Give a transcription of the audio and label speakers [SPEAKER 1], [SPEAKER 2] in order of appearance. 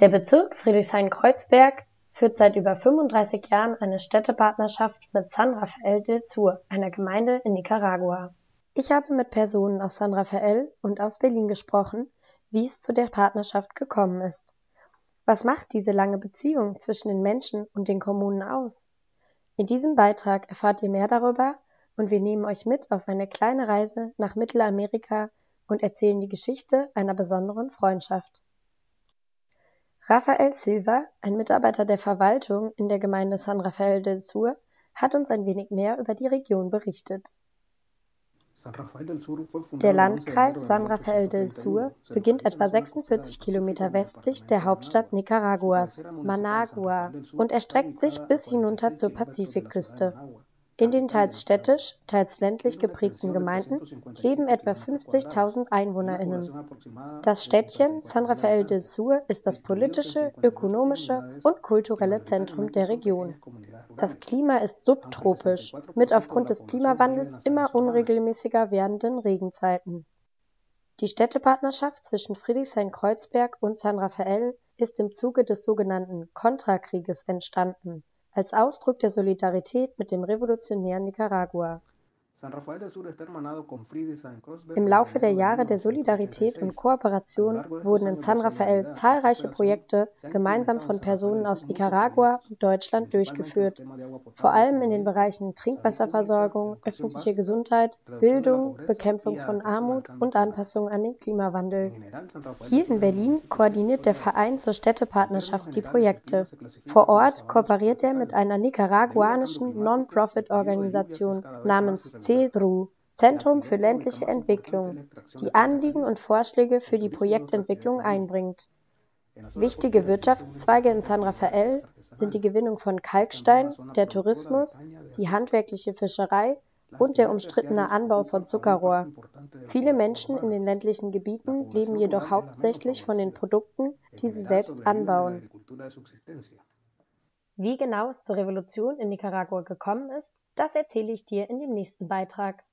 [SPEAKER 1] Der Bezirk Friedrichshain-Kreuzberg führt seit über 35 Jahren eine Städtepartnerschaft mit San Rafael del Sur, einer Gemeinde in Nicaragua. Ich habe mit Personen aus San Rafael und aus Berlin gesprochen, wie es zu der Partnerschaft gekommen ist. Was macht diese lange Beziehung zwischen den Menschen und den Kommunen aus? In diesem Beitrag erfahrt ihr mehr darüber und wir nehmen euch mit auf eine kleine Reise nach Mittelamerika und erzählen die Geschichte einer besonderen Freundschaft. Rafael Silva, ein Mitarbeiter der Verwaltung in der Gemeinde San Rafael del Sur, hat uns ein wenig mehr über die Region berichtet. Der Landkreis San Rafael del Sur beginnt etwa 46 Kilometer westlich der Hauptstadt Nicaraguas, Managua, und erstreckt sich bis hinunter zur Pazifikküste. In den teils städtisch, teils ländlich geprägten Gemeinden leben etwa 50.000 EinwohnerInnen. Das Städtchen San Rafael del Sur ist das politische, ökonomische und kulturelle Zentrum der Region. Das Klima ist subtropisch, mit aufgrund des Klimawandels immer unregelmäßiger werdenden Regenzeiten. Die Städtepartnerschaft zwischen Friedrichshain-Kreuzberg und San Rafael ist im Zuge des sogenannten Kontrakrieges entstanden als Ausdruck der Solidarität mit dem revolutionären Nicaragua im Laufe der Jahre der Solidarität und Kooperation wurden in San Rafael zahlreiche Projekte gemeinsam von Personen aus Nicaragua und Deutschland durchgeführt, vor allem in den Bereichen Trinkwasserversorgung, öffentliche Gesundheit, Bildung, Bekämpfung von Armut und Anpassung an den Klimawandel. Hier in Berlin koordiniert der Verein zur Städtepartnerschaft die Projekte. Vor Ort kooperiert er mit einer nicaraguanischen Non-Profit-Organisation namens CEDRU (Zentrum für ländliche Entwicklung), die Anliegen und Vorschläge für die Projektentwicklung einbringt. Wichtige Wirtschaftszweige in San Rafael sind die Gewinnung von Kalkstein, der Tourismus, die handwerkliche Fischerei und der umstrittene Anbau von Zuckerrohr. Viele Menschen in den ländlichen Gebieten leben jedoch hauptsächlich von den Produkten, die sie selbst anbauen. Wie genau es zur Revolution in Nicaragua gekommen ist das erzähle ich dir in dem nächsten Beitrag.